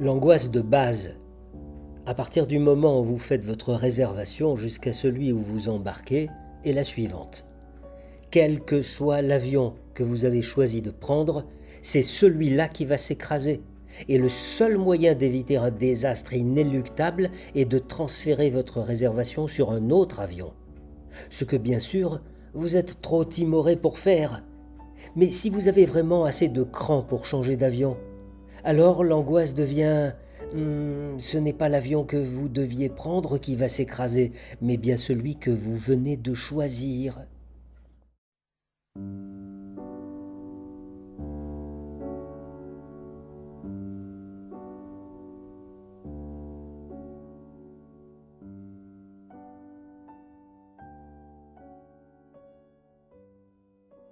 L'angoisse de base, à partir du moment où vous faites votre réservation jusqu'à celui où vous embarquez, est la suivante. Quel que soit l'avion que vous avez choisi de prendre, c'est celui-là qui va s'écraser. Et le seul moyen d'éviter un désastre inéluctable est de transférer votre réservation sur un autre avion. Ce que bien sûr, vous êtes trop timoré pour faire. Mais si vous avez vraiment assez de cran pour changer d'avion, alors l'angoisse devient hmm, ce n'est pas l'avion que vous deviez prendre qui va s'écraser, mais bien celui que vous venez de choisir.